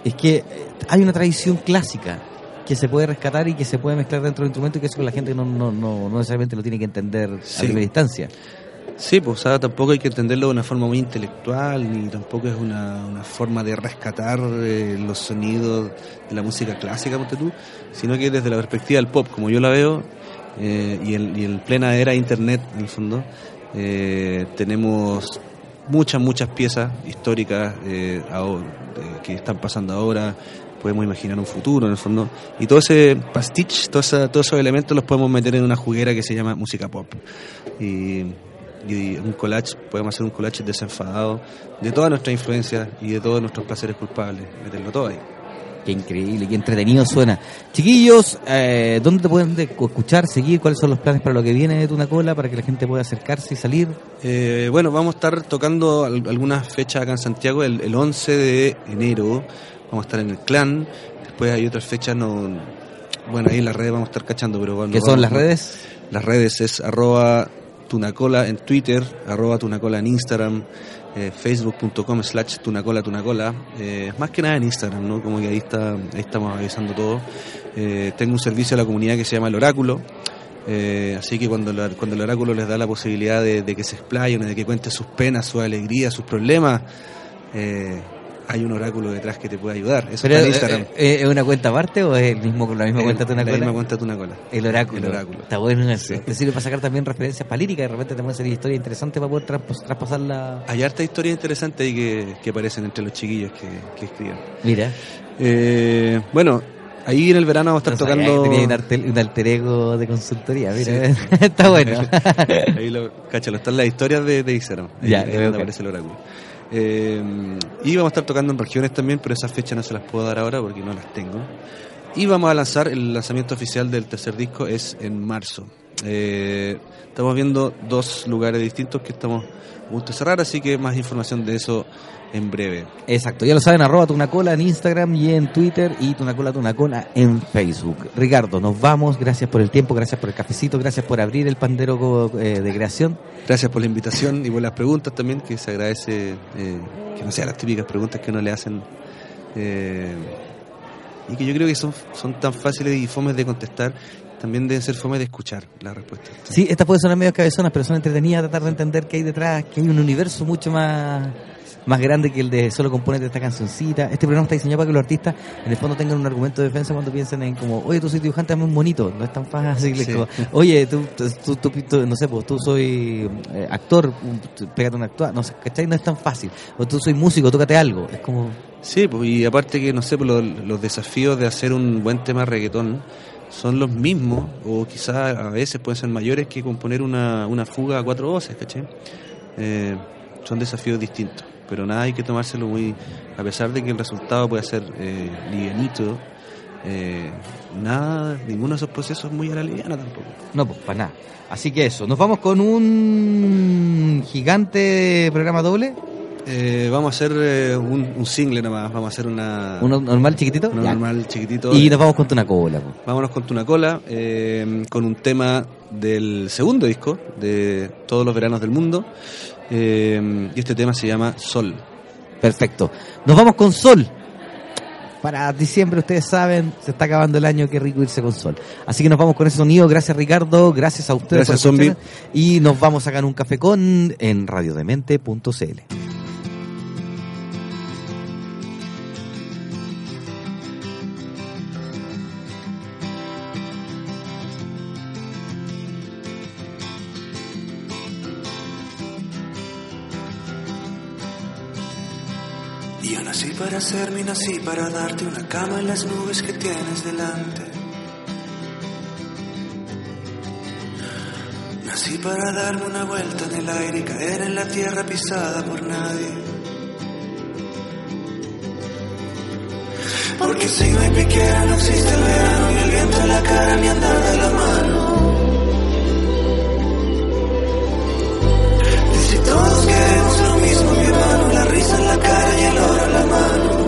es que eh, hay una tradición clásica que se puede rescatar y que se puede mezclar dentro del instrumento y que eso la gente no, no, no, no necesariamente lo tiene que entender a Sí. primera instancia. Sí, pues o tampoco hay que entenderlo de una forma muy intelectual, ni tampoco es una, una forma de rescatar eh, los sonidos de la música clásica, ponte tú, sino que desde la perspectiva del pop, como yo la veo, eh, y, en, plena era internet, en el fondo, eh, tenemos muchas, muchas piezas históricas que están pasando ahora, podemos imaginar un futuro en el fondo, y todo ese pastiche, todo esa- todos esos elementos los podemos meter en una juguera que se llama música pop. Y un collage, podemos hacer un collage desenfadado de todas nuestras influencias y de todos nuestros placeres culpables, meterlo todo ahí. Qué increíble, qué entretenido suena. Chiquillos, eh, ¿dónde te pueden de- escuchar, seguir? ¿Cuáles son los planes para lo que viene de Tuna Cola para que la gente pueda acercarse y salir? Eh, bueno, vamos a estar tocando al- algunas fechas acá en Santiago. El, el 11 de enero vamos a estar en el Clan. Después hay otras fechas, no, bueno, ahí en las redes vamos a estar cachando. pero bueno, ¿Qué son vamos- las redes? Las redes es arroba tunacola en Twitter, arroba tunacola en Instagram, eh, facebook.com slash tunacola tunacola. Eh, más que nada en Instagram, ¿no? Como que ahí, está, ahí estamos avisando todo. Eh, tengo un servicio a la comunidad que se llama El Oráculo. eh, así que cuando, cuando el oráculo les da la posibilidad de, que se explayen, de que cuente sus penas, sus alegrías, sus problemas, hay un oráculo detrás que te puede ayudar. Eso Pero, está en eh, eh, ¿Es una cuenta aparte o es el mismo, la misma cuenta Tuna la Cola? misma cuenta Tunacola. El oráculo. El oráculo. Está bueno eso. Te sirve para sacar también referencias para. De repente te pueden salir historias interesantes para poder traspasarla. Hay harta historia interesante ahí que, que aparecen entre los chiquillos que, que escriben. Mira. Eh, bueno, ahí en el verano vamos a estar tocando. Tenía un, alter ego de consultoría. Mira, está bueno. ahí lo, cáchalo, están las historias de, de Instagram. Ahí, Ya, ahí donde aparece el oráculo. Eh, y vamos a estar tocando en regiones también, pero esas fechas no se las puedo dar ahora porque no las tengo. Y vamos a lanzar, el lanzamiento oficial del tercer disco es en marzo. Eh, estamos viendo dos lugares distintos que estamos a punto de cerrar, así que más información de eso en breve. Exacto, ya lo saben, arroba Tunacola en Instagram y en Twitter y Tunacola Tunacola en Facebook. Ricardo, nos vamos, gracias por el tiempo, gracias por el cafecito, gracias por abrir el pandero eh, de creación. Gracias por la invitación y por las preguntas también, que se agradece eh, que no sean las típicas preguntas que uno le hacen eh, y que yo creo que son, son tan fáciles y fomes de contestar, también deben ser fomes de escuchar las respuestas. Sí, estas pueden sonar medio cabezonas, pero son entretenidas tratar de entender que hay detrás, que hay un universo mucho más más grande que el de solo componente de esta cancioncita. Este programa está diseñado para que los artistas en el fondo tengan un argumento de defensa cuando piensen en como, oye, tú soy dibujante, hazme un bonito. No es tan fácil. Sí. como, oye, tú, tú, tú, tú- no sé, pues tú soy eh, actor, pégate una actuada. No sé, ¿cachai? No es tan fácil. O tú soy músico, tócate algo. Es como, Sí, pues, y aparte que, no sé, pues, los, los desafíos de hacer un buen tema de reggaetón son los mismos, o quizás a veces pueden ser mayores que componer una, una fuga a cuatro voces, ¿cachai? Eh, son desafíos distintos, pero nada hay que tomárselo muy, a pesar de que el resultado puede ser eh, livianito, eh, nada, ninguno de esos procesos es muy a la liviana tampoco. no, pues para nada. Así que eso, nos vamos con un gigante programa doble, Eh, vamos a hacer eh, un, un single nomás, vamos a hacer una, uno normal chiquitito. Ya. normal chiquitito. Y nos vamos con una cola. pues. Vámonos con Tunacola, eh, con un tema del segundo disco de Todos los Veranos del Mundo. eh, y este tema se llama Sol. Perfecto. Nos vamos con Sol. Para diciembre, ustedes saben, se está acabando el año, qué rico irse con Sol. Así que nos vamos con ese sonido. Gracias, Ricardo. Gracias a ustedes. Gracias, por Zombie. Y nos vamos a sacar un café con en radiodemente.cl. y nací para darte una cama en las nubes que tienes delante. Nací para darme una vuelta en el aire y caer en la tierra pisada por nadie. Porque si no hay piquera no existe el verano ni el viento en la cara ni andar de la mano. en la cara y el oro en la mano.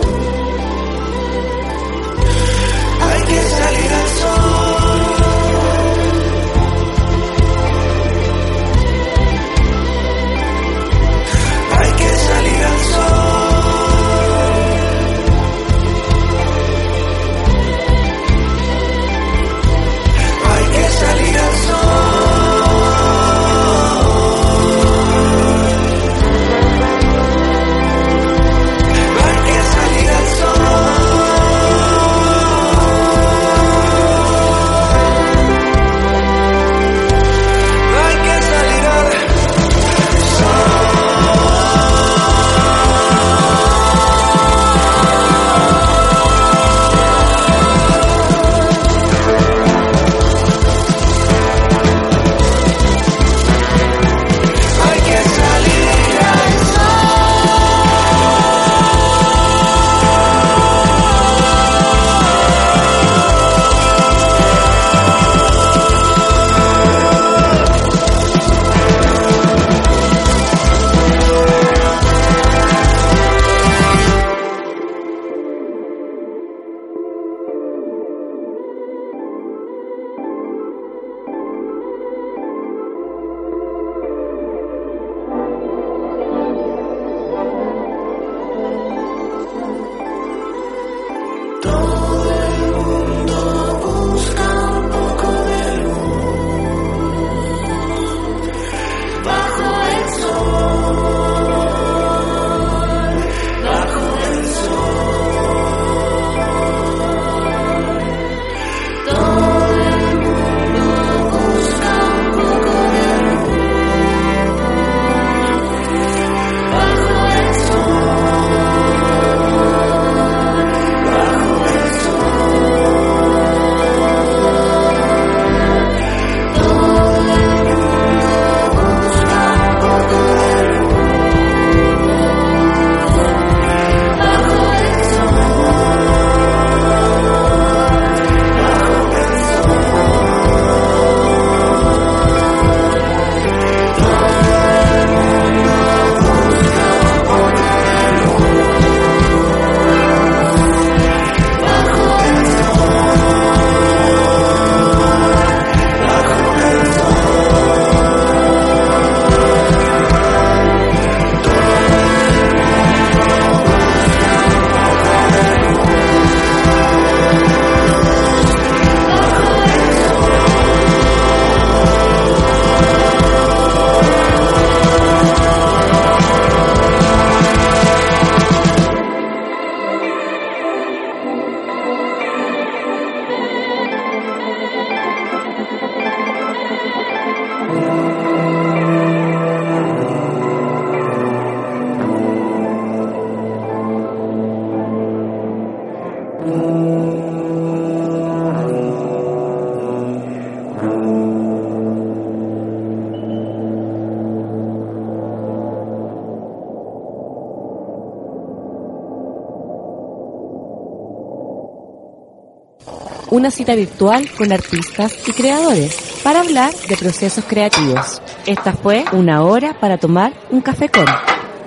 Una cita virtual con artistas y creadores para hablar de procesos creativos. Esta fue una hora para tomar un café con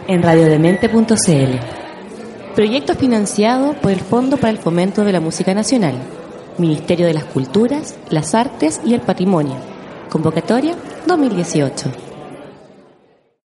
en radiodemente.cl. Proyecto financiado por el Fondo para el Fomento de la Música Nacional, Ministerio de las Culturas, las Artes y el Patrimonio. Convocatoria 2018.